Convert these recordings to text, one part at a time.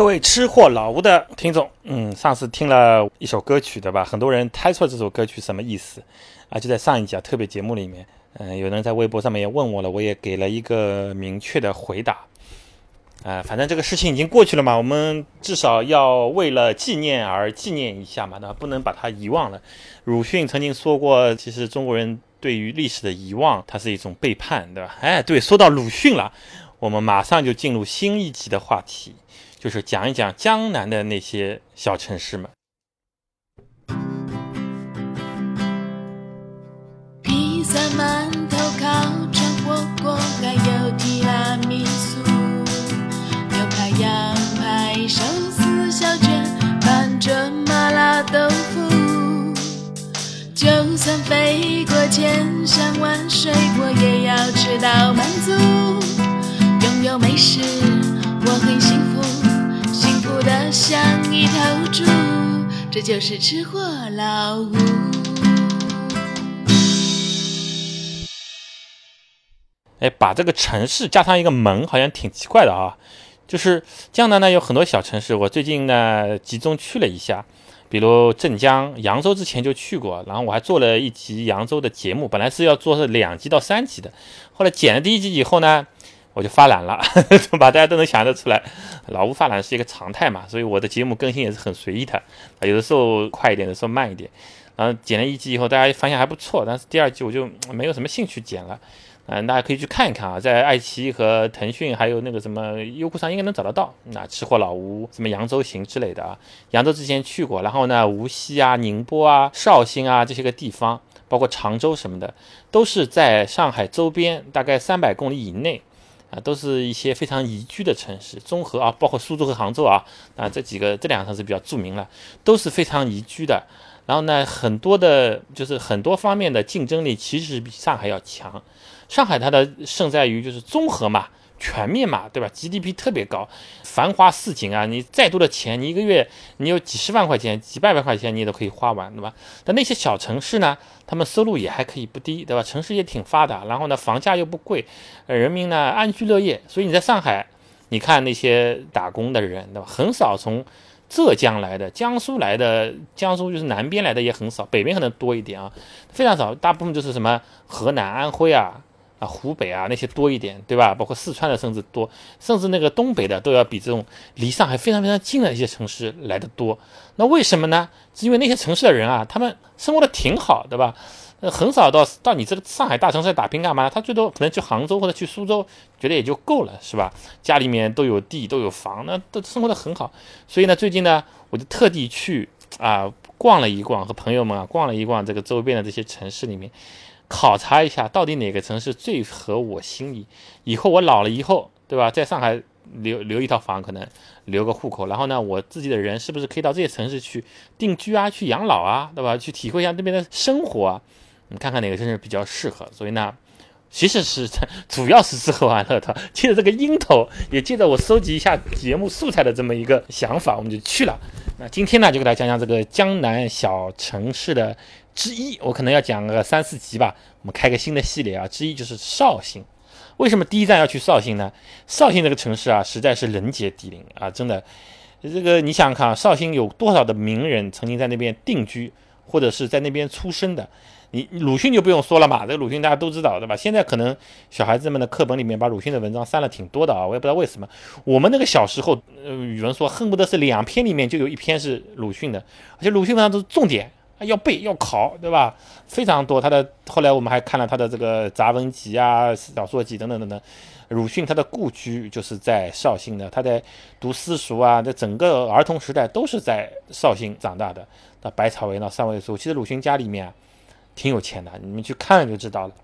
各位吃货老吴的听众，嗯，上次听了一首歌曲，对吧？很多人猜错这首歌曲什么意思啊？就在上一集啊特别节目里面，嗯，有人在微博上面也问我了，我也给了一个明确的回答。啊，反正这个事情已经过去了嘛，我们至少要为了纪念而纪念一下嘛，对吧？不能把它遗忘了。鲁迅曾经说过，其实中国人对于历史的遗忘，它是一种背叛，对吧？哎，对，说到鲁迅了，我们马上就进入新一集的话题。就是讲一讲江南的那些小城市们。披萨、馒头、烤串、火锅，还有提拉米苏，牛排、羊排、寿司、小卷、拌着麻辣豆腐。就算飞过千山万水，我也要吃到满足。拥有美食，我很幸福。像一头猪，这就是吃货老吴。哎，把这个城市加上一个门，好像挺奇怪的啊。就是江南呢有很多小城市，我最近呢集中去了一下，比如镇江、扬州，之前就去过，然后我还做了一集扬州的节目，本来是要做两集到三集的，后来剪了第一集以后呢。我就发懒了，吧？大家都能想得出来，老吴发懒是一个常态嘛，所以我的节目更新也是很随意的，有的时候快一点，有的时候慢一点。然后剪了一集以后，大家发现还不错，但是第二季我就没有什么兴趣剪了。嗯，大家可以去看一看啊，在爱奇艺和腾讯还有那个什么优酷上应该能找得到。那吃货老吴什么扬州行之类的啊，扬州之前去过，然后呢，无锡啊、宁波啊、绍兴啊这些个地方，包括常州什么的，都是在上海周边，大概三百公里以内。啊，都是一些非常宜居的城市，综合啊，包括苏州和杭州啊，啊这几个这两个城市比较著名了，都是非常宜居的。然后呢，很多的，就是很多方面的竞争力其实比上海要强。上海它的胜在于就是综合嘛。全面嘛，对吧？GDP 特别高，繁华似锦啊！你再多的钱，你一个月你有几十万块钱、几百万块钱，你都可以花完，对吧？但那些小城市呢，他们收入也还可以不低，对吧？城市也挺发达，然后呢，房价又不贵，人民呢安居乐业。所以你在上海，你看那些打工的人，对吧？很少从浙江来的、江苏来的，江苏就是南边来的也很少，北边可能多一点啊，非常少，大部分就是什么河南、安徽啊。啊，湖北啊那些多一点，对吧？包括四川的甚至多，甚至那个东北的都要比这种离上海非常非常近的一些城市来的多。那为什么呢？是因为那些城市的人啊，他们生活的挺好，对吧？呃，很少到到你这个上海大城市打拼干嘛？他最多可能去杭州或者去苏州，觉得也就够了，是吧？家里面都有地都有房，那都生活的很好。所以呢，最近呢，我就特地去啊逛了一逛，和朋友们啊逛了一逛这个周边的这些城市里面。考察一下到底哪个城市最合我心意。以后我老了以后，对吧？在上海留留一套房，可能留个户口，然后呢，我自己的人是不是可以到这些城市去定居啊，去养老啊，对吧？去体会一下那边的生活啊，你看看哪个城市比较适合。所以呢，其实是主要是吃喝玩乐的。借着这个樱头，也借着我收集一下节目素材的这么一个想法，我们就去了。那今天呢，就给大家讲讲这个江南小城市的。之一，我可能要讲个三四集吧。我们开个新的系列啊。之一就是绍兴。为什么第一站要去绍兴呢？绍兴这个城市啊，实在是人杰地灵啊，真的。这个你想想看，绍兴有多少的名人曾经在那边定居，或者是在那边出生的？你鲁迅就不用说了嘛，这个鲁迅大家都知道，对吧？现在可能小孩子们的课本里面把鲁迅的文章删了挺多的啊，我也不知道为什么。我们那个小时候，呃，语文说恨不得是两篇里面就有一篇是鲁迅的，而且鲁迅文章都是重点。要背要考，对吧？非常多。他的后来我们还看了他的这个杂文集啊、小说集等等等等。鲁迅他的故居就是在绍兴的，他在读私塾啊，在整个儿童时代都是在绍兴长大的。到百草园到三味书，其实鲁迅家里面挺有钱的，你们去看就知道了。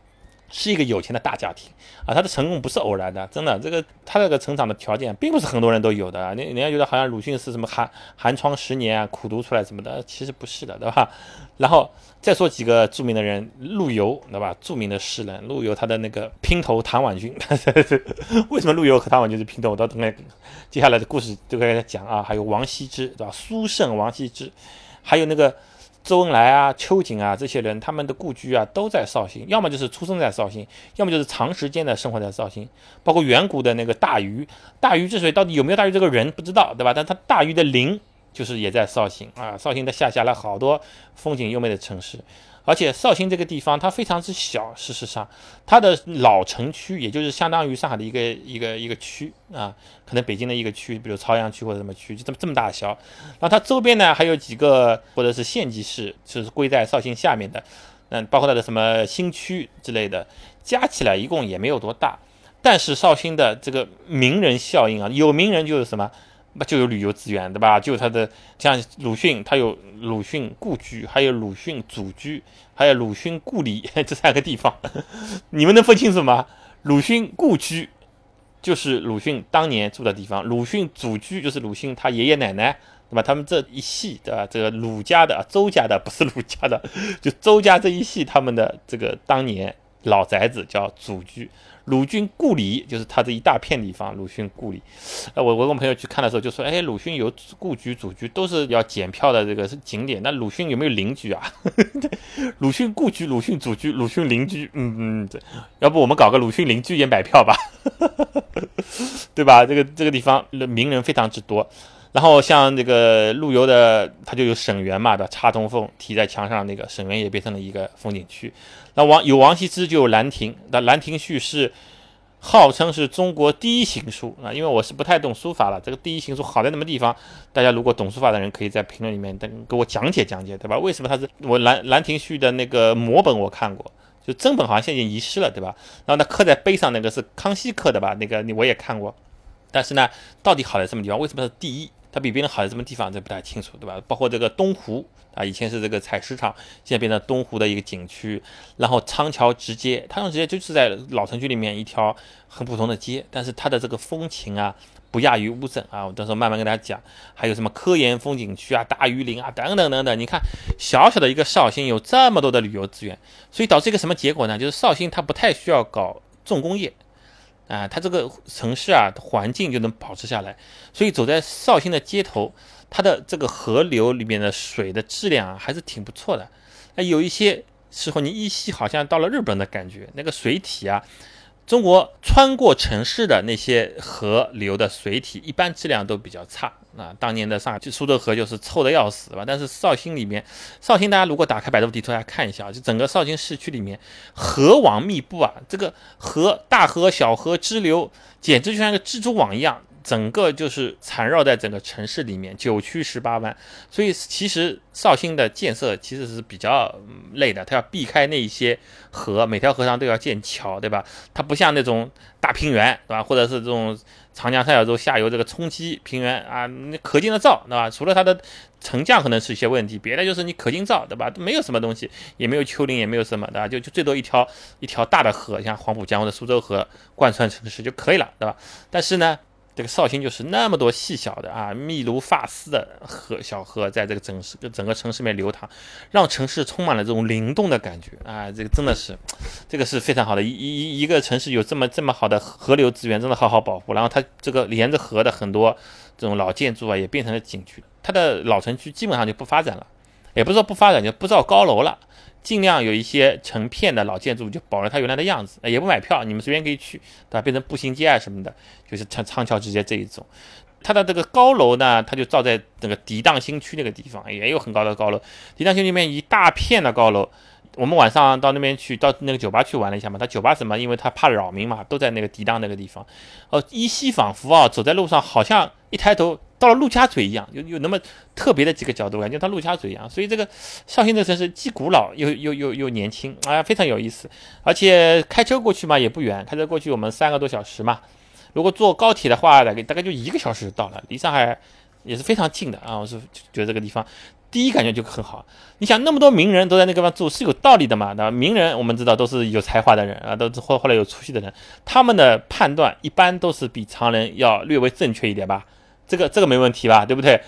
是一个有钱的大家庭啊，他的成功不是偶然的，真的，这个他这个成长的条件并不是很多人都有的。你人家觉得好像鲁迅是什么寒寒窗十年啊，苦读出来什么的，其实不是的，对吧？然后再说几个著名的人，陆游，对吧？著名的诗人陆游，他的那个姘头唐婉君，为什么陆游和唐婉君是姘头？我到等下接下来的故事都给大家讲啊。还有王羲之，对吧？苏轼、王羲之，还有那个。周恩来啊、秋瑾啊这些人，他们的故居啊都在绍兴，要么就是出生在绍兴，要么就是长时间的生活在绍兴。包括远古的那个大禹，大禹治水到底有没有大禹这个人不知道，对吧？但他大禹的陵就是也在绍兴啊，绍兴的下辖了好多风景优美的城市。而且绍兴这个地方它非常之小，事实上，它的老城区也就是相当于上海的一个一个一个区啊，可能北京的一个区，比如朝阳区或者什么区，就这么这么大小。那它周边呢还有几个或者是县级市，就是归在绍兴下面的，嗯，包括它的什么新区之类的，加起来一共也没有多大。但是绍兴的这个名人效应啊，有名人就是什么？那就有旅游资源，对吧？就他的像鲁迅，他有鲁迅故居，还有鲁迅祖居，还有鲁迅故里 这三个地方，你们能分清楚吗？鲁迅故居就是鲁迅当年住的地方，鲁迅祖居就是鲁迅他爷爷奶奶，对吧？他们这一系，对吧？这个鲁家的、周家的，不是鲁家的，就周家这一系，他们的这个当年老宅子叫祖居。鲁迅故里就是他这一大片地方。鲁迅故里，呃，我我跟朋友去看的时候就说，哎，鲁迅有故居、祖居，都是要检票的这个是景点。那鲁迅有没有邻居啊？鲁迅故居、鲁迅祖居、鲁迅邻居，嗯嗯，对要不我们搞个鲁迅邻居也买票吧？对吧？这个这个地方名人非常之多。然后像这个陆游的，他就有沈园嘛的插中凤题在墙上，那个沈园也变成了一个风景区。那王有王羲之就有兰亭，那《兰亭序》是号称是中国第一行书啊。因为我是不太懂书法了，这个第一行书好在什么地方？大家如果懂书法的人，可以在评论里面等给我讲解讲解，对吧？为什么它是我《兰兰亭序》的那个摹本我看过，就真本好像现在已经遗失了，对吧？然后那刻在碑上那个是康熙刻的吧？那个你我也看过，但是呢，到底好在什么地方？为什么是第一？它比别人好在什么地方？这不太清楚，对吧？包括这个东湖啊，以前是这个采石场，现在变成东湖的一个景区。然后仓桥直街，仓桥直街就是在老城区里面一条很普通的街，但是它的这个风情啊，不亚于乌镇啊。我到时候慢慢跟大家讲。还有什么科研风景区啊、大榆林啊等等等等。你看，小小的一个绍兴有这么多的旅游资源，所以导致一个什么结果呢？就是绍兴它不太需要搞重工业。啊，它这个城市啊，环境就能保持下来，所以走在绍兴的街头，它的这个河流里面的水的质量啊，还是挺不错的。那有一些时候，你依稀好像到了日本的感觉，那个水体啊。中国穿过城市的那些河流的水体，一般质量都比较差啊。当年的上海苏州河就是臭的要死，吧？但是绍兴里面，绍兴大家如果打开百度地图来看一下，就整个绍兴市区里面河网密布啊，这个河大河小河支流，简直就像一个蜘蛛网一样。整个就是缠绕在整个城市里面，九曲十八弯，所以其实绍兴的建设其实是比较累的，它要避开那一些河，每条河上都要建桥，对吧？它不像那种大平原，对吧？或者是这种长江三角洲下游这个冲积平原啊，那可劲的造，对吧？除了它的沉降可能是一些问题，别的就是你可劲造，对吧？没有什么东西，也没有丘陵，也没有什么，对吧？就就最多一条一条大的河，像黄浦江或者苏州河贯穿城市就可以了，对吧？但是呢？这个绍兴就是那么多细小的啊，密如发丝的河小河，在这个整市整个城市里面流淌，让城市充满了这种灵动的感觉啊！这个真的是，这个是非常好的。一一一个城市有这么这么好的河流资源，真的好好保护。然后它这个连着河的很多这种老建筑啊，也变成了景区。它的老城区基本上就不发展了，也不是说不发展，就不造高楼了。尽量有一些成片的老建筑，就保留它原来的样子，也不买票，你们随便可以去，对吧？变成步行街啊什么的，就是长长桥直接这一种。它的这个高楼呢，它就造在那个涤荡新区那个地方，也有很高的高楼。涤荡新区里面一大片的高楼。我们晚上到那边去，到那个酒吧去玩了一下嘛。他酒吧什么？因为他怕扰民嘛，都在那个涤荡那个地方。哦，依稀仿佛啊，走在路上，好像一抬头到了陆家嘴一样，有有那么特别的几个角度，感觉到陆家嘴一样。所以这个绍兴这个城市既古老又又又又年轻啊，非常有意思。而且开车过去嘛也不远，开车过去我们三个多小时嘛。如果坐高铁的话，大概大概就一个小时就到了，离上海也是非常近的啊。我是觉得这个地方。第一感觉就很好，你想那么多名人都在那个地方住是有道理的嘛？那名人我们知道都是有才华的人啊，都是后后来有出息的人，他们的判断一般都是比常人要略微正确一点吧？这个这个没问题吧？对不对？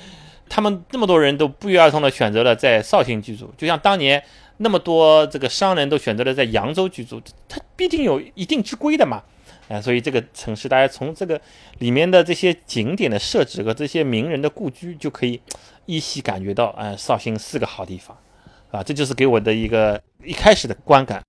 他们那么多人都不约而同的选择了在绍兴居住，就像当年那么多这个商人都选择了在扬州居住，他必定有一定之规的嘛？啊，所以这个城市大家从这个里面的这些景点的设置和这些名人的故居就可以。依稀感觉到，哎，绍兴是个好地方。啊，这就是给我的一个一开始的观感。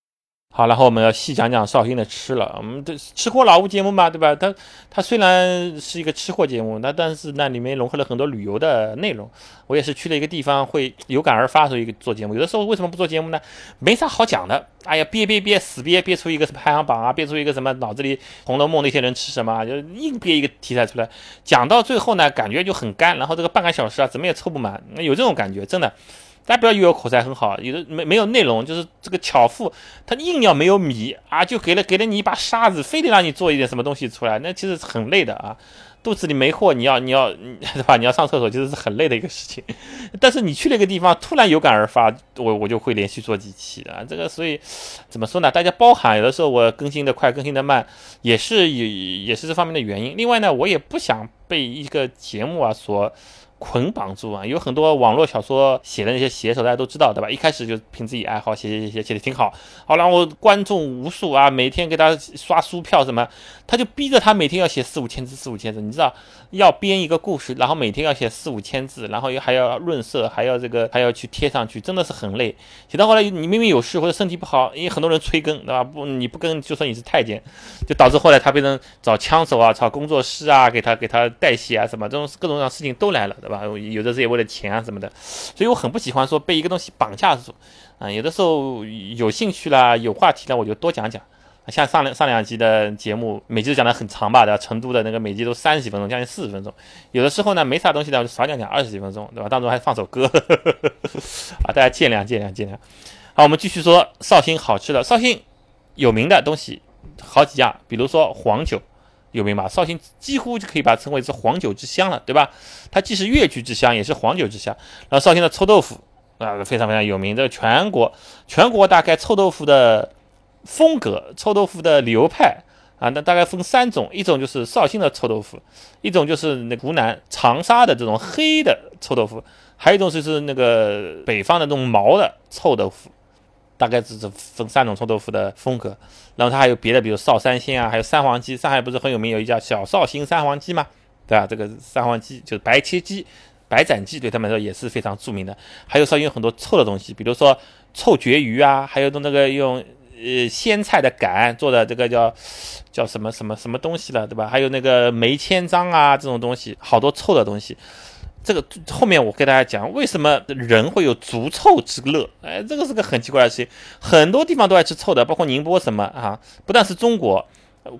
好，然后我们要细讲讲绍兴的吃了。我们的吃货老吴节目嘛，对吧？它它虽然是一个吃货节目，那但是那里面融合了很多旅游的内容。我也是去了一个地方，会有感而发，所以做节目。有的时候为什么不做节目呢？没啥好讲的。哎呀，憋憋憋，死憋憋出一个排行榜啊，憋出一个什么脑子里《红楼梦》那些人吃什么，就硬憋一个题材出来，讲到最后呢，感觉就很干，然后这个半个小时啊，怎么也凑不满，有这种感觉，真的。大家不要以为我口才很好，有的没没有内容，就是这个巧妇她硬要没有米啊，就给了给了你一把沙子，非得让你做一点什么东西出来，那其实很累的啊。肚子里没货，你要你要对吧？你要上厕所，其实是很累的一个事情。但是你去了一个地方，突然有感而发，我我就会连续做几期的。这个所以怎么说呢？大家包含，有的时候我更新的快，更新的慢，也是也也是这方面的原因。另外呢，我也不想被一个节目啊所。捆绑住啊，有很多网络小说写的那些写手，大家都知道对吧？一开始就凭自己爱好写写写写，写的挺好，好然后观众无数啊，每天给他刷书票什么，他就逼着他每天要写四五千字，四五千字，你知道，要编一个故事，然后每天要写四五千字，然后又还要润色，还要这个还要去贴上去，真的是很累。写到后来，你明明有事或者身体不好，因为很多人催更，对吧？不，你不更，就说你是太监，就导致后来他变成找枪手啊，找工作室啊，给他给他代写啊，什么这种各种各样事情都来了。对吧有的是也为了钱啊什么的，所以我很不喜欢说被一个东西绑架住啊。有的时候有兴趣啦，有话题了，我就多讲讲。像上两上两集的节目，每集都讲的很长吧，对吧？成都的那个每集都三十几分钟，将近四十分钟。有的时候呢，没啥东西的，我就少讲讲二十几分钟，对吧？当中还放首歌，啊，大家见谅见谅见谅。好，我们继续说绍兴好吃的，绍兴有名的东西好几样，比如说黄酒。有名吧？绍兴几乎就可以把它称为是黄酒之乡了，对吧？它既是越剧之乡，也是黄酒之乡。然后绍兴的臭豆腐啊，非常非常有名。这个全国全国大概臭豆腐的风格、臭豆腐的流派啊，那大概分三种：一种就是绍兴的臭豆腐，一种就是那湖南长沙的这种黑的臭豆腐，还有一种就是那个北方的那种毛的臭豆腐。大概只是分三种臭豆腐的风格，然后它还有别的，比如绍三鲜啊，还有三黄鸡。上海不是很有名，有一家小绍兴三黄鸡嘛？对吧？这个三黄鸡就是白切鸡、白斩鸡，对他们来说也是非常著名的。还有绍兴有很多臭的东西，比如说臭鳜鱼啊，还有那个用呃鲜菜的杆做的这个叫叫什么什么什么东西了，对吧？还有那个梅千张啊这种东西，好多臭的东西。这个后面我给大家讲，为什么人会有足臭之乐？哎，这个是个很奇怪的事情，很多地方都爱吃臭的，包括宁波什么啊，不但是中国，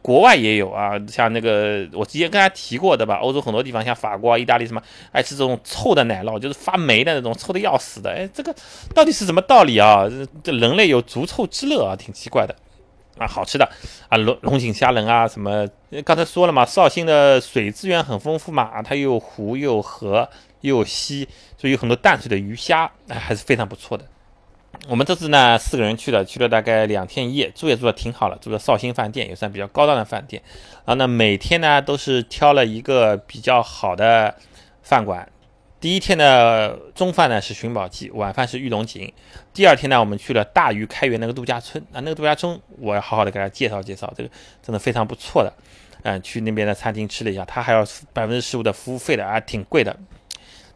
国外也有啊，像那个我之前跟大家提过的吧，欧洲很多地方像法国、意大利什么，爱吃这种臭的奶酪，就是发霉的那种，臭的要死的。哎，这个到底是什么道理啊？这人类有足臭之乐啊，挺奇怪的。啊，好吃的啊，龙龙井虾仁啊，什么？刚才说了嘛，绍兴的水资源很丰富嘛，啊它又湖又河又溪，所以有很多淡水的鱼虾，还是非常不错的。我们这次呢，四个人去的，去了大概两天一夜，住也住的挺好了，住的绍兴饭店，也算比较高档的饭店。然后呢，每天呢都是挑了一个比较好的饭馆。第一天的中饭呢是寻宝记，晚饭是玉龙井。第二天呢，我们去了大鱼开元那个度假村啊，那个度假村我要好好的给大家介绍介绍，这个真的非常不错的。嗯，去那边的餐厅吃了一下，他还要百分之十五的服务费的啊，挺贵的。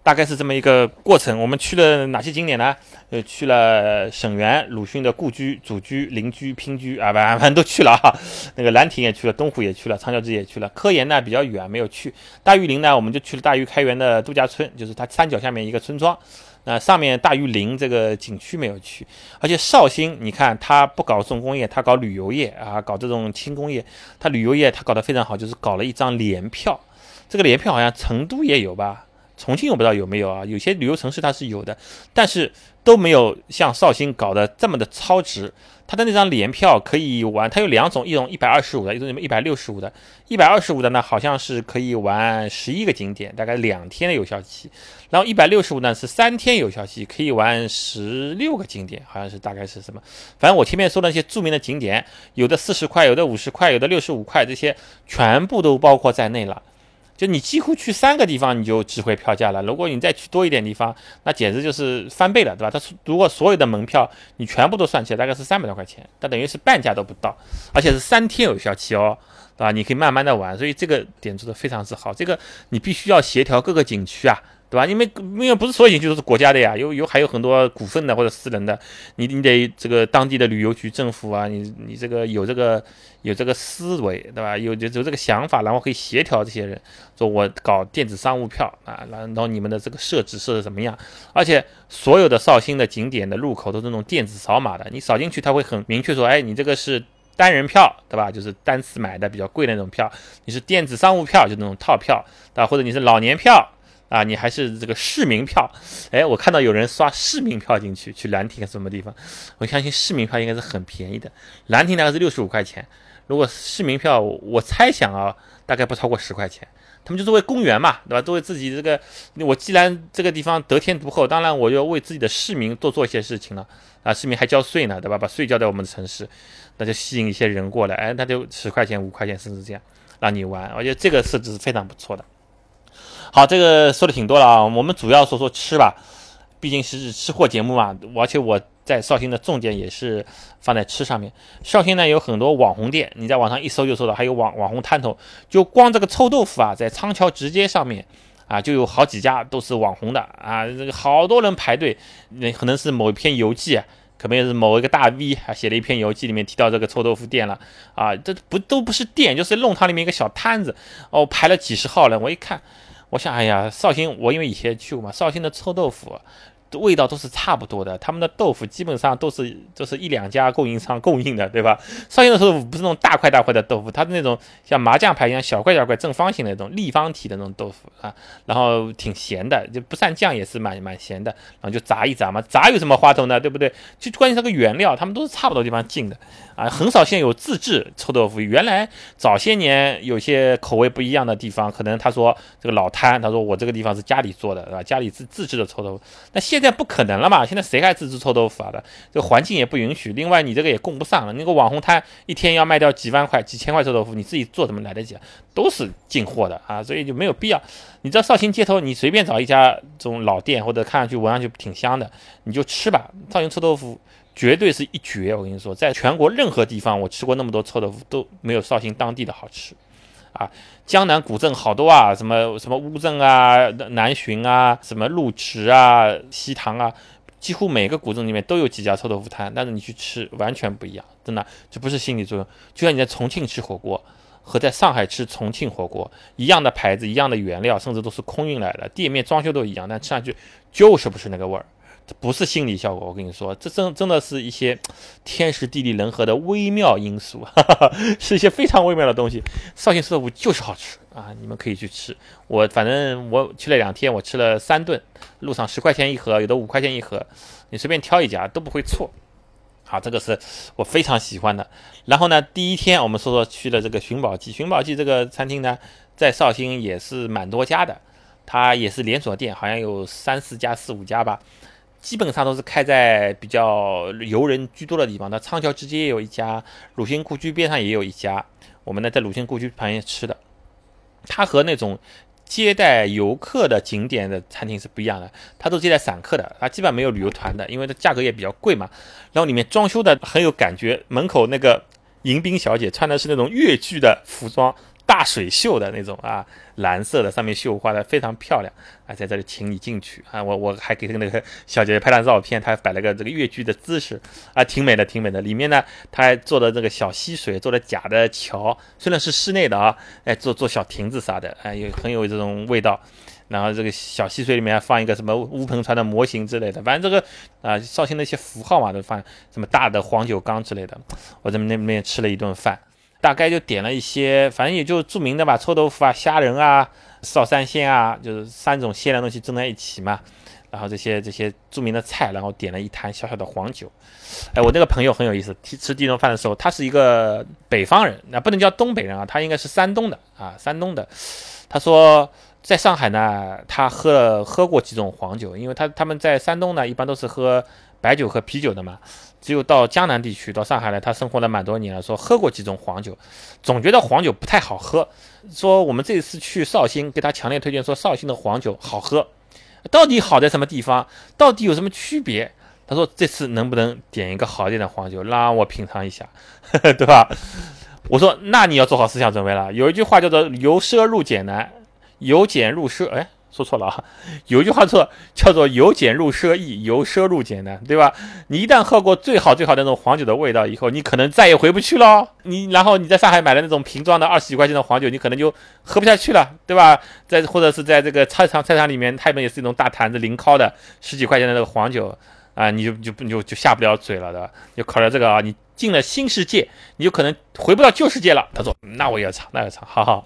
大概是这么一个过程。我们去了哪些景点呢？呃，去了沈园、鲁迅的故居、祖居、邻居、姘居啊，反正都去了哈。那个兰亭也去了，东湖也去了，长脚趾也去了。科研呢比较远，没有去。大峪陵呢，我们就去了大峪开源的度假村，就是它山脚下面一个村庄。那上面大峪陵这个景区没有去。而且绍兴，你看它不搞重工业，它搞旅游业啊，搞这种轻工业。它旅游业它搞得非常好，就是搞了一张联票。这个联票好像成都也有吧？重庆我不知道有没有啊，有些旅游城市它是有的，但是都没有像绍兴搞得这么的超值。它的那张联票可以玩，它有两种，一种一百二十五的，一种一百六十五的。一百二十五的呢，好像是可以玩十一个景点，大概两天的有效期。然后一百六十五呢是三天有效期，可以玩十六个景点，好像是大概是什么？反正我前面说的那些著名的景点，有的四十块，有的五十块，有的六十五块，这些全部都包括在内了。就你几乎去三个地方，你就值回票价了。如果你再去多一点地方，那简直就是翻倍了，对吧？它如果所有的门票你全部都算起来，大概是三百多块钱，它等于是半价都不到，而且是三天有效期哦，对吧？你可以慢慢的玩，所以这个点做的非常之好。这个你必须要协调各个景区啊，对吧？因为因为不是所有景区都是国家的呀，有有还有很多股份的或者私人的，你你得这个当地的旅游局、政府啊，你你这个有这个有这个思维，对吧？有有有这个想法，然后可以协调这些人，说我搞电子商务票啊，然后你们的这个设置设置怎么样？而且所有的绍兴的景点的入口都是那种电子扫码的，你扫进去，他会很明确说，哎，你这个是单人票，对吧？就是单次买的比较贵的那种票，你是电子商务票，就那种套票，啊，或者你是老年票。啊，你还是这个市民票，哎，我看到有人刷市民票进去，去兰亭什么地方？我相信市民票应该是很便宜的，兰亭大概是六十五块钱，如果市民票，我猜想啊，大概不超过十块钱。他们就是为公园嘛，对吧？作为自己这个，我既然这个地方得天独厚，当然我就为自己的市民多做一些事情了啊！市民还交税呢，对吧？把税交在我们的城市，那就吸引一些人过来，哎，那就十块钱、五块钱，甚至这样让你玩，我觉得这个设置是非常不错的。好，这个说的挺多了啊，我们主要说说吃吧，毕竟是吃货节目嘛，而且我在绍兴的重点也是放在吃上面。绍兴呢有很多网红店，你在网上一搜就搜到，还有网网红摊头，就光这个臭豆腐啊，在仓桥直街上面啊，就有好几家都是网红的啊，这个好多人排队，那可能是某一篇游记，可能也是某一个大 V 啊写了一篇游记，里面提到这个臭豆腐店了啊，这不都不是店，就是弄堂里面一个小摊子哦，排了几十号人，我一看。我想，哎呀，绍兴，我因为以前去过嘛，绍兴的臭豆腐。味道都是差不多的，他们的豆腐基本上都是都是一两家供应商供应的，对吧？绍兴的豆腐不是那种大块大块的豆腐，它是那种像麻将牌一样小块小块正方形的那种立方体的那种豆腐啊，然后挺咸的，就不蘸酱也是蛮蛮咸的，然后就炸一炸嘛，炸有什么花头呢？对不对？就关键这个原料，他们都是差不多地方进的啊，很少现在有自制臭豆腐。原来早些年有些口味不一样的地方，可能他说这个老摊，他说我这个地方是家里做的，对吧？家里自自制的臭豆腐，那现现在不可能了嘛？现在谁还自制臭豆腐啊的？这环境也不允许。另外，你这个也供不上了。那个网红摊一天要卖掉几万块、几千块臭豆腐，你自己做怎么来得及啊？都是进货的啊，所以就没有必要。你知道绍兴街头，你随便找一家这种老店，或者看上去闻上去挺香的，你就吃吧。绍兴臭豆腐绝对是一绝。我跟你说，在全国任何地方，我吃过那么多臭豆腐，都没有绍兴当地的好吃。啊，江南古镇好多啊，什么什么乌镇啊、南浔啊、什么鹿池啊、西塘啊，几乎每个古镇里面都有几家臭豆腐摊，但是你去吃完全不一样，真的，这不是心理作用。就像你在重庆吃火锅和在上海吃重庆火锅一样的牌子、一样的原料，甚至都是空运来的，店面装修都一样，但吃上去就是不是那个味儿。这不是心理效果，我跟你说，这真真的是一些天时地利人和的微妙因素，哈哈，是一些非常微妙的东西。绍兴臭豆腐就是好吃啊，你们可以去吃。我反正我去了两天，我吃了三顿，路上十块钱一盒，有的五块钱一盒，你随便挑一家都不会错。好，这个是我非常喜欢的。然后呢，第一天我们说说去了这个寻宝记，寻宝记这个餐厅呢，在绍兴也是蛮多家的，它也是连锁店，好像有三四家、四五家吧。基本上都是开在比较游人居多的地方。那仓桥直街也有一家，鲁迅故居边上也有一家。我们呢在鲁迅故居旁边吃的，它和那种接待游客的景点的餐厅是不一样的，它都接待散客的，它基本上没有旅游团的，因为它价格也比较贵嘛。然后里面装修的很有感觉，门口那个迎宾小姐穿的是那种越剧的服装。大水袖的那种啊，蓝色的，上面绣花的非常漂亮啊，在这里请你进去啊，我我还给那个小姐姐拍了照片，她摆了个这个越剧的姿势啊，挺美的，挺美的。里面呢，她还做的这个小溪水，做的假的桥，虽然是室内的啊，哎，做做小亭子啥的，哎，有很有这种味道。然后这个小溪水里面放一个什么乌篷船的模型之类的，反正这个啊，绍兴的一些符号嘛，都放什么大的黄酒缸之类的。我在那边吃了一顿饭。大概就点了一些，反正也就著名的吧，臭豆腐啊、虾仁啊、烧三鲜啊，就是三种鲜的东西蒸在一起嘛。然后这些这些著名的菜，然后点了一坛小小的黄酒。哎，我那个朋友很有意思，吃第一顿饭的时候，他是一个北方人，那不能叫东北人啊，他应该是山东的啊，山东的。他说在上海呢，他喝了喝过几种黄酒，因为他他们在山东呢，一般都是喝白酒和啤酒的嘛。只有到江南地区，到上海来，他生活了蛮多年了。说喝过几种黄酒，总觉得黄酒不太好喝。说我们这次去绍兴，给他强烈推荐说绍兴的黄酒好喝。到底好在什么地方？到底有什么区别？他说这次能不能点一个好一点的黄酒，让我品尝一下，对吧？我说那你要做好思想准备了。有一句话叫做由奢入俭难，由俭入奢，哎，说错了啊，有一句话说，叫做由俭入奢易，由奢入俭难，对吧？你一旦喝过最好最好的那种黄酒的味道以后，你可能再也回不去了。你然后你在上海买的那种瓶装的二十几块钱的黄酒，你可能就喝不下去了，对吧？在或者是在这个菜场菜场里面，他们也是一种大坛子临靠的十几块钱的那个黄酒啊，你就就就就下不了嘴了的。就考虑这个啊，你进了新世界，你就可能回不到旧世界了。他说，那我也要尝，那要尝，好好。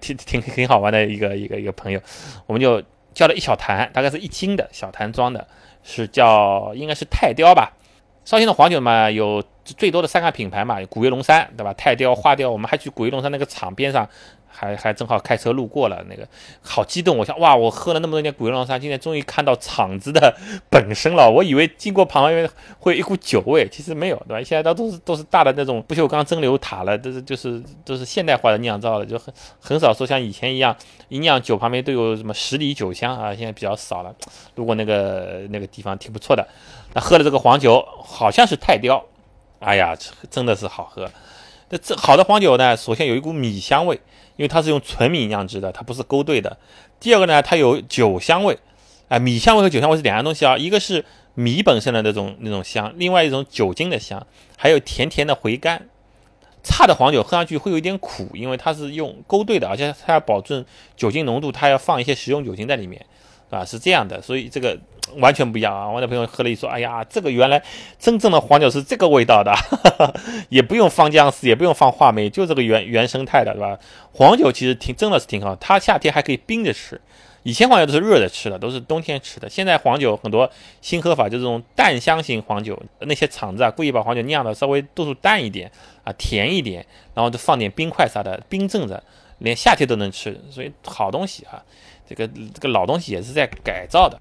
挺挺挺好玩的一个一个一个朋友，我们就叫了一小坛，大概是一斤的小坛装的，是叫应该是泰雕吧。绍兴的黄酒嘛，有最多的三个品牌嘛，古越龙山，对吧？泰雕、花雕，我们还去古越龙山那个厂边上。还还正好开车路过了，那个好激动！我想哇，我喝了那么多年古越龙山，今天终于看到厂子的 本身了。我以为经过旁边会有一股酒味，其实没有，对吧？现在都都是都是大的那种不锈钢蒸馏塔了，都是就是都是现代化的酿造了，就很很少说像以前一样，一酿酒旁边都有什么十里酒香啊，现在比较少了。如果那个那个地方挺不错的，那喝了这个黄酒好像是泰雕，哎呀，真的是好喝。那这好的黄酒呢，首先有一股米香味。因为它是用纯米酿制的，它不是勾兑的。第二个呢，它有酒香味，啊，米香味和酒香味是两样东西啊。一个是米本身的那种那种香，另外一种酒精的香，还有甜甜的回甘。差的黄酒喝上去会有一点苦，因为它是用勾兑的，而且它要保证酒精浓度，它要放一些食用酒精在里面，啊，是这样的，所以这个。完全不一样啊！我的朋友喝了一说，哎呀，这个原来真正的黄酒是这个味道的，也不用放姜丝，也不用放话梅，就这个原原生态的，对吧？黄酒其实挺真的是挺好，它夏天还可以冰着吃，以前黄酒都是热着吃的，都是冬天吃的。现在黄酒很多新喝法，就是这种淡香型黄酒，那些厂子啊故意把黄酒酿的稍微度数淡一点啊，甜一点，然后就放点冰块啥的，冰镇着，连夏天都能吃，所以好东西啊，这个这个老东西也是在改造的。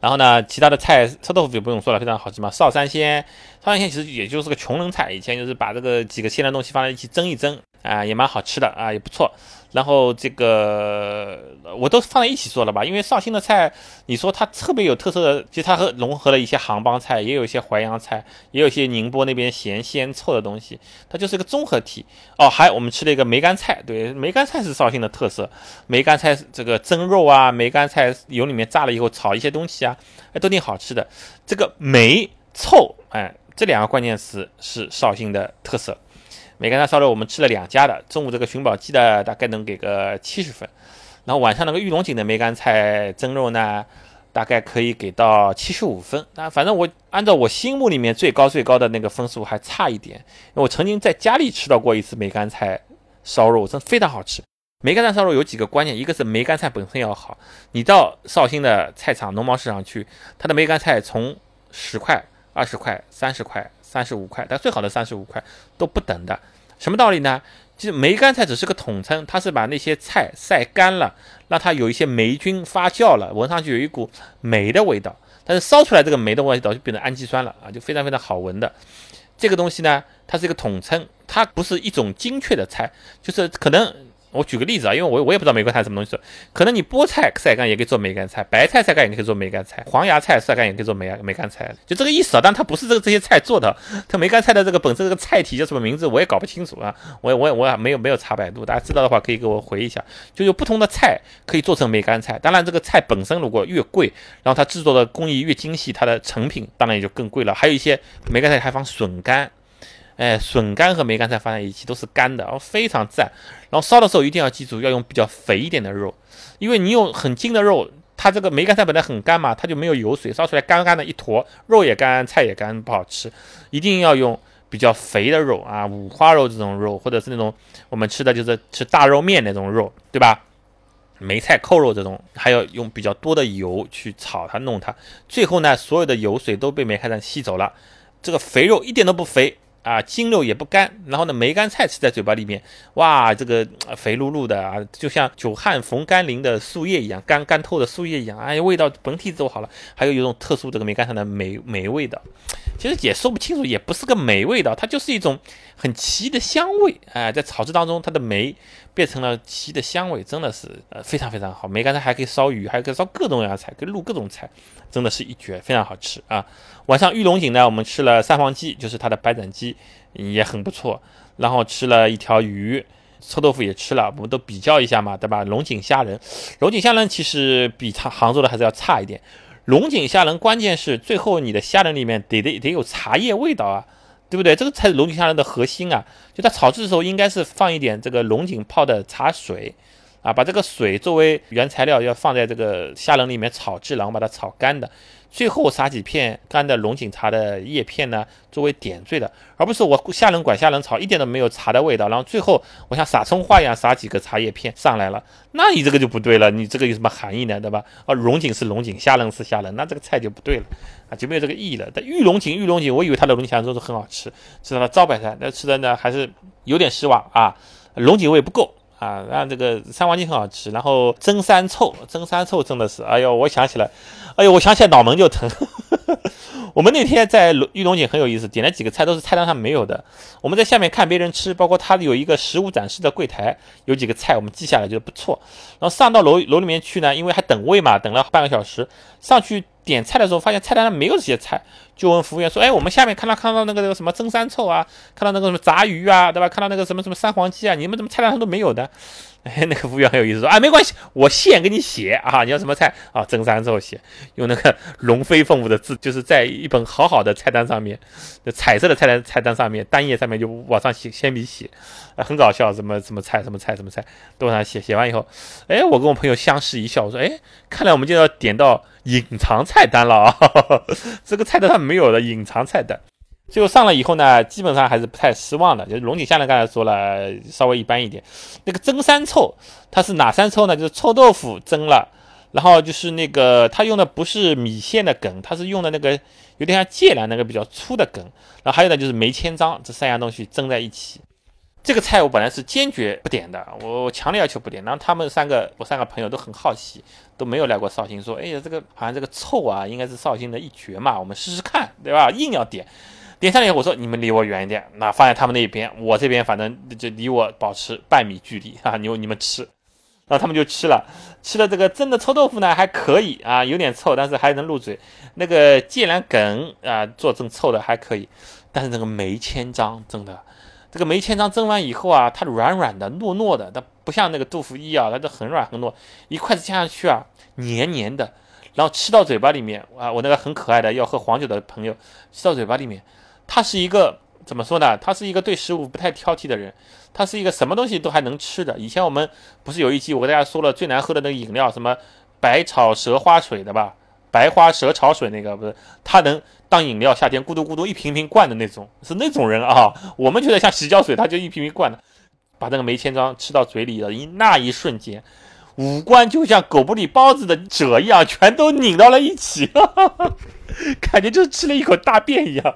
然后呢，其他的菜臭豆腐就不用说了，非常好吃嘛。绍三鲜，绍三鲜其实也就是个穷人菜，以前就是把这个几个鲜的东西放在一起蒸一蒸啊，也蛮好吃的啊，也不错。然后这个我都放在一起说了吧，因为绍兴的菜，你说它特别有特色的，其实它和融合了一些杭帮菜，也有一些淮扬菜，也有一些宁波那边咸鲜臭的东西，它就是一个综合体。哦，还我们吃了一个梅干菜，对，梅干菜是绍兴的特色。梅干菜这个蒸肉啊，梅干菜油里面炸了以后炒一些东西啊，哎，都挺好吃的。这个梅臭，哎，这两个关键词是绍兴的特色。梅干菜烧肉我们吃了两家的，中午这个寻宝记的大概能给个七十分，然后晚上那个玉龙井的梅干菜蒸肉呢，大概可以给到七十五分。那反正我按照我心目里面最高最高的那个分数还差一点，我曾经在家里吃到过一次梅干菜烧肉，真非常好吃。梅干菜烧肉有几个关键，一个是梅干菜本身要好，你到绍兴的菜场、农贸市场去，它的梅干菜从十块、二十块、三十块。三十五块，但最好的三十五块都不等的，什么道理呢？就是梅干菜只是个统称，它是把那些菜晒干了，让它有一些霉菌发酵了，闻上去有一股霉的味道，但是烧出来这个霉的味道就变成氨基酸了啊，就非常非常好闻的。这个东西呢，它是一个统称，它不是一种精确的菜，就是可能。我举个例子啊，因为我我也不知道梅干菜什么东西，可能你菠菜晒干也可以做梅干菜，白菜晒干也可以做梅干菜，黄芽菜晒干也可以做梅梅干菜，就这个意思啊。但它不是这个这些菜做的，它梅干菜的这个本身这个菜体叫什么名字，我也搞不清楚啊。我也我也我也没有没有查百度，大家知道的话可以给我回一下。就有不同的菜可以做成梅干菜，当然这个菜本身如果越贵，然后它制作的工艺越精细，它的成品当然也就更贵了。还有一些梅干菜还放笋干。哎，笋干和梅干菜放在一起都是干的，哦，非常赞。然后烧的时候一定要记住要用比较肥一点的肉，因为你用很筋的肉，它这个梅干菜本来很干嘛，它就没有油水，烧出来干干的一坨，肉也干，菜也干，不好吃。一定要用比较肥的肉啊，五花肉这种肉，或者是那种我们吃的就是吃大肉面那种肉，对吧？梅菜扣肉这种，还要用比较多的油去炒它弄它，最后呢，所有的油水都被梅干菜吸走了，这个肥肉一点都不肥。啊，精肉也不干，然后呢，梅干菜吃在嘴巴里面，哇，这个肥噜噜的啊，就像久旱逢甘霖的树叶一样，干干透的树叶一样，哎，味道本体都好了，还有一种特殊这个梅干菜的梅梅味道，其实也说不清楚，也不是个霉味道，它就是一种很奇的香味，哎，在炒制当中，它的梅变成了奇的香味，真的是呃非常非常好。梅干菜还可以烧鱼，还可以烧各种样的菜，可以入各种菜，真的是一绝，非常好吃啊。晚上玉龙井呢，我们吃了三黄鸡，就是它的白斩鸡，也很不错。然后吃了一条鱼，臭豆腐也吃了，我们都比较一下嘛，对吧？龙井虾仁，龙井虾仁其实比它杭州的还是要差一点。龙井虾仁关键是最后你的虾仁里面得得得有茶叶味道啊，对不对？这个才是龙井虾仁的核心啊。就在炒制的时候应该是放一点这个龙井泡的茶水。啊，把这个水作为原材料，要放在这个虾仁里面炒制，然后把它炒干的，最后撒几片干的龙井茶的叶片呢，作为点缀的，而不是我虾仁管虾仁炒，一点都没有茶的味道，然后最后我像撒葱花一样撒几个茶叶片上来了，那你这个就不对了，你这个有什么含义呢？对吧？啊，龙井是龙井，虾仁是虾仁，那这个菜就不对了，啊，就没有这个意义了。但玉龙井，玉龙井，我以为它的龙井茶都是很好吃，吃到了招牌菜，那吃的呢还是有点失望啊，龙井味不够。啊，让这个三黄鸡很好吃，然后蒸三臭，蒸三臭真的是，哎呦，我想起来，哎呦，我想起来脑门就疼。我们那天在玉龙井很有意思，点了几个菜都是菜单上没有的。我们在下面看别人吃，包括他有一个食物展示的柜台，有几个菜我们记下来，觉得不错。然后上到楼楼里面去呢，因为还等位嘛，等了半个小时，上去点菜的时候发现菜单上没有这些菜，就问服务员说：“哎，我们下面看到看到那个那个什么蒸三臭啊，看到那个什么炸鱼啊，对吧？看到那个什么什么三黄鸡啊，你们怎么菜单上都没有的？”哎，那个服务员很有意思，说啊，没关系，我现给你写啊，你要什么菜啊？蒸三臭写，用那个龙飞凤舞的字，就是在一本好好的菜单上面，彩色的菜单菜单上面，单页上面就往上写铅笔写，啊，很搞笑，什么什么菜什么菜什么菜都往上写，写完以后，哎，我跟我朋友相视一笑，我说，哎，看来我们就要点到隐藏菜单了啊，这个菜单上没有了隐藏菜单。最后上了以后呢，基本上还是不太失望的。就是龙井虾仁刚才说了，稍微一般一点。那个蒸三臭，它是哪三臭呢？就是臭豆腐蒸了，然后就是那个它用的不是米线的梗，它是用的那个有点像芥蓝那个比较粗的梗。然后还有呢就是梅千张，这三样东西蒸在一起。这个菜我本来是坚决不点的，我强烈要求不点。然后他们三个，我三个朋友都很好奇，都没有来过绍兴，说：“哎呀，这个好像这个臭啊，应该是绍兴的一绝嘛，我们试试看，对吧？”硬要点。点上以后，我说你们离我远一点，那放在他们那边，我这边反正就离我保持半米距离啊。你你们吃，然后他们就吃了，吃了这个蒸的臭豆腐呢，还可以啊，有点臭，但是还能入嘴。那个芥兰梗啊，做成臭的还可以，但是那个梅千张真的，这个梅千张蒸完以后啊，它软软的、糯糯的，它不像那个豆腐衣啊，它都很软很糯，一筷子下上去啊，黏黏的，然后吃到嘴巴里面啊，我那个很可爱的要喝黄酒的朋友吃到嘴巴里面。他是一个怎么说呢？他是一个对食物不太挑剔的人，他是一个什么东西都还能吃的。以前我们不是有一期我跟大家说了最难喝的那个饮料，什么白草蛇花水的吧？白花蛇草水那个不是？他能当饮料，夏天咕嘟咕嘟一瓶瓶灌的那种，是那种人啊。我们觉得像洗脚水，他就一瓶瓶灌的，把那个梅千张吃到嘴里的一那一瞬间，五官就像狗不理包子的褶一样，全都拧到了一起。哈 哈感觉就是吃了一口大便一样，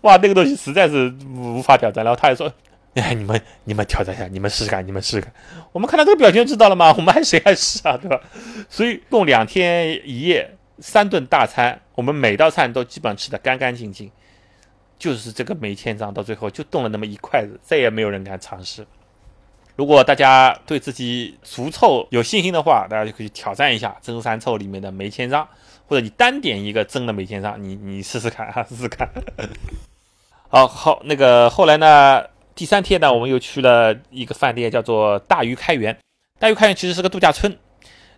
哇，那个东西实在是无法挑战。然后他还说：“哎，你们你们挑战一下，你们试试看，你们试试看。”我们看到这个表情就知道了吗？我们还谁还试啊，对吧？所以共两天一夜三顿大餐，我们每道菜都基本上吃的干干净净，就是这个梅千张到最后就动了那么一筷子，再也没有人敢尝试。如果大家对自己足臭有信心的话，大家就可以挑战一下蒸三臭里面的梅千张。或者你单点一个蒸的梅千张，你你试试看哈，试试看。好好，那个后来呢，第三天呢，我们又去了一个饭店，叫做大鱼开元。大鱼开元其实是个度假村，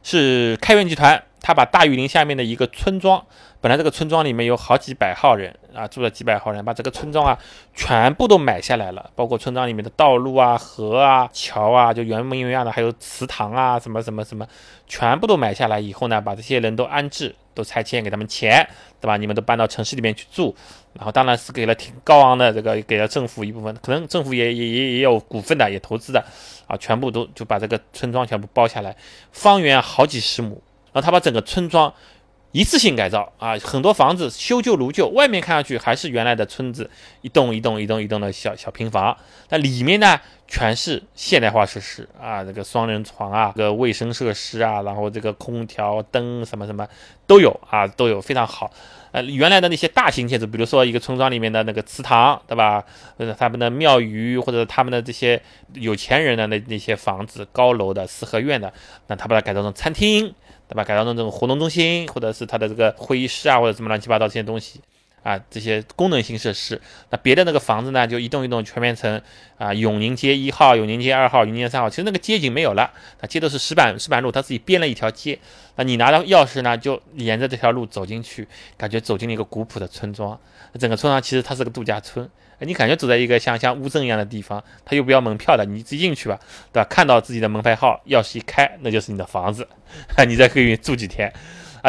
是开元集团，他把大庾林下面的一个村庄，本来这个村庄里面有好几百号人啊，住了几百号人，把这个村庄啊全部都买下来了，包括村庄里面的道路啊、河啊、桥啊，就原模原样的，还有祠堂啊，什么什么什么，全部都买下来以后呢，把这些人都安置。都拆迁给他们钱，对吧？你们都搬到城市里面去住，然后当然是给了挺高昂的这个，给了政府一部分，可能政府也也也也有股份的，也投资的，啊，全部都就把这个村庄全部包下来，方圆好几十亩，他把整个村庄。一次性改造啊，很多房子修旧如旧，外面看上去还是原来的村子，一栋一栋一栋一栋的小小平房，那里面呢全是现代化设施啊，这个双人床啊，这个卫生设施啊，然后这个空调、灯什么什么都有啊，都有非常好。呃，原来的那些大型建筑，比如说一个村庄里面的那个祠堂，对吧？或者他们的庙宇，或者他们的这些有钱人的那那些房子，高楼的四合院的，那他把它改造成餐厅。对吧？改造成这种活动中心，或者是他的这个会议室啊，或者什么乱七八糟这些东西，啊，这些功能性设施。那别的那个房子呢，就一栋一栋全面成啊，永宁街一号、永宁街二号、永宁街三号，其实那个街景没有了，那街都是石板石板路，他自己编了一条街。那你拿到钥匙呢，就沿着这条路走进去，感觉走进了一个古朴的村庄。整个村庄其实它是个度假村，你感觉走在一个像像乌镇一样的地方，它又不要门票的，你自己进去吧，对吧？看到自己的门牌号，钥匙一开，那就是你的房子，你在可以住几天。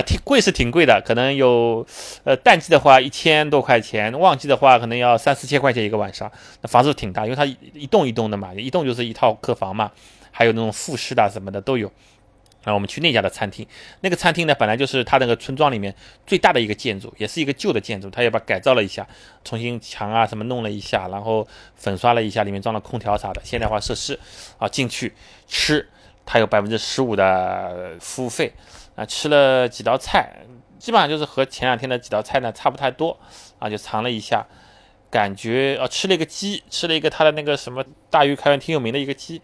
挺贵是挺贵的，可能有，呃，淡季的话一千多块钱，旺季的话可能要三四千块钱一个晚上。那房子挺大，因为它一栋一栋的嘛，一栋就是一套客房嘛，还有那种复式的什么的都有。然后我们去那家的餐厅，那个餐厅呢本来就是它那个村庄里面最大的一个建筑，也是一个旧的建筑，它也把改造了一下，重新墙啊什么弄了一下，然后粉刷了一下，里面装了空调啥的，现代化设施。啊，进去吃，它有百分之十五的服务费。啊，吃了几道菜，基本上就是和前两天的几道菜呢差不太多，啊，就尝了一下，感觉啊，吃了一个鸡，吃了一个他的那个什么大鱼开源挺有名的一个鸡。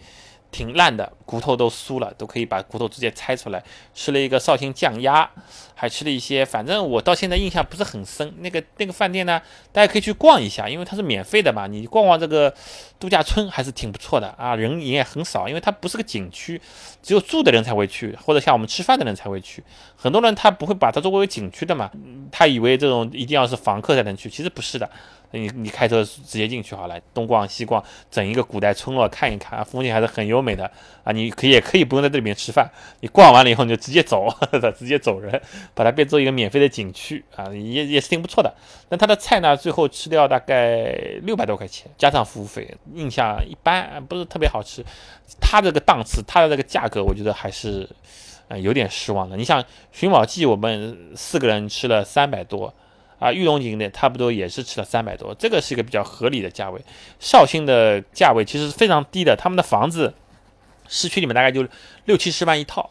挺烂的，骨头都酥了，都可以把骨头直接拆出来。吃了一个绍兴酱鸭，还吃了一些，反正我到现在印象不是很深。那个那个饭店呢，大家可以去逛一下，因为它是免费的嘛。你逛逛这个度假村还是挺不错的啊，人也很少，因为它不是个景区，只有住的人才会去，或者像我们吃饭的人才会去。很多人他不会把它作为景区的嘛，他以为这种一定要是房客才能去，其实不是的。你你开车直接进去好了，东逛西逛，整一个古代村落看一看，风景还是很优美的啊！你可以也可以不用在这里面吃饭，你逛完了以后你就直接走，直接走人，把它变做一个免费的景区啊，也也是挺不错的。那它的菜呢，最后吃掉大概六百多块钱，加上服务费，印象一般，不是特别好吃。它这个档次，它的这个价格，我觉得还是呃有点失望的。你像寻宝记，我们四个人吃了三百多。啊，玉龙井的差不多也是吃了三百多，这个是一个比较合理的价位。绍兴的价位其实是非常低的，他们的房子市区里面大概就六七十万一套，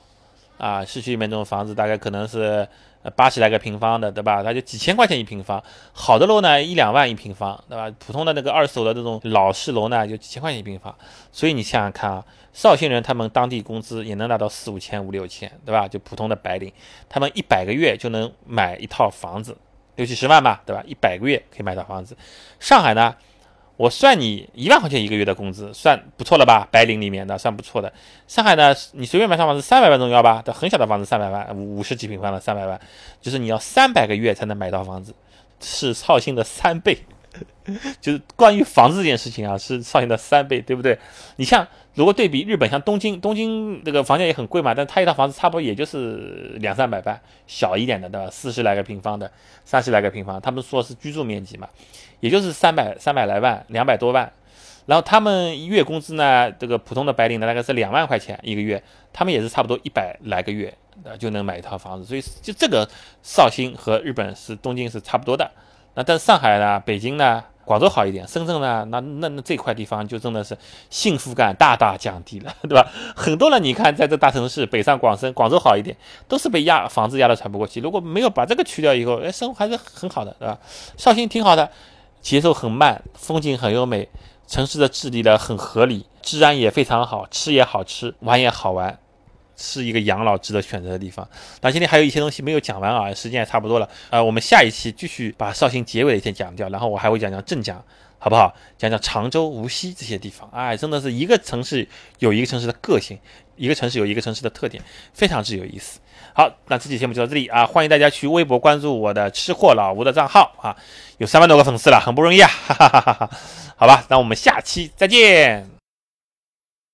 啊，市区里面这种房子大概可能是八十来个平方的，对吧？它就几千块钱一平方，好的楼呢一两万一平方，对吧？普通的那个二手的这种老式楼呢就几千块钱一平方，所以你想想看啊，绍兴人他们当地工资也能拿到四五千五六千，对吧？就普通的白领，他们一百个月就能买一套房子。六七十万吧，对吧？一百个月可以买到房子。上海呢，我算你一万块钱一个月的工资，算不错了吧？白领里面的算不错的。上海呢，你随便买套房子三百万重要吧？很小的房子三百万，五十几平方的三百万，就是你要三百个月才能买到房子，是绍兴的三倍。就是关于房子这件事情啊，是绍兴的三倍，对不对？你像如果对比日本，像东京，东京这个房价也很贵嘛，但它一套房子差不多也就是两三百万，小一点的，对吧？四十来个平方的，三十来个平方，他们说是居住面积嘛，也就是三百三百来万，两百多万。然后他们月工资呢，这个普通的白领呢，大概是两万块钱一个月，他们也是差不多一百来个月，呃，就能买一套房子。所以就这个绍兴和日本是东京是差不多的。那但上海呢，北京呢？广州好一点，深圳呢？那那那这块地方就真的是幸福感大大降低了，对吧？很多人你看，在这大城市，北上广深，广州好一点，都是被压房子压得喘不过气。如果没有把这个去掉以后，哎，生活还是很好的，对吧？绍兴挺好的，节奏很慢，风景很优美，城市的治理的很合理，治安也非常好，吃也好吃，玩也好玩。是一个养老值得选择的地方。那今天还有一些东西没有讲完啊，时间也差不多了。呃，我们下一期继续把绍兴结尾的一些讲掉，然后我还会讲讲镇江，好不好？讲讲常州、无锡这些地方。哎，真的是一个城市有一个城市的个性，一个城市有一个城市的特点，非常之有意思。好，那这期节目就到这里啊，欢迎大家去微博关注我的吃货老吴的账号啊，有三万多个粉丝了，很不容易啊，哈哈哈哈。好吧，那我们下期再见。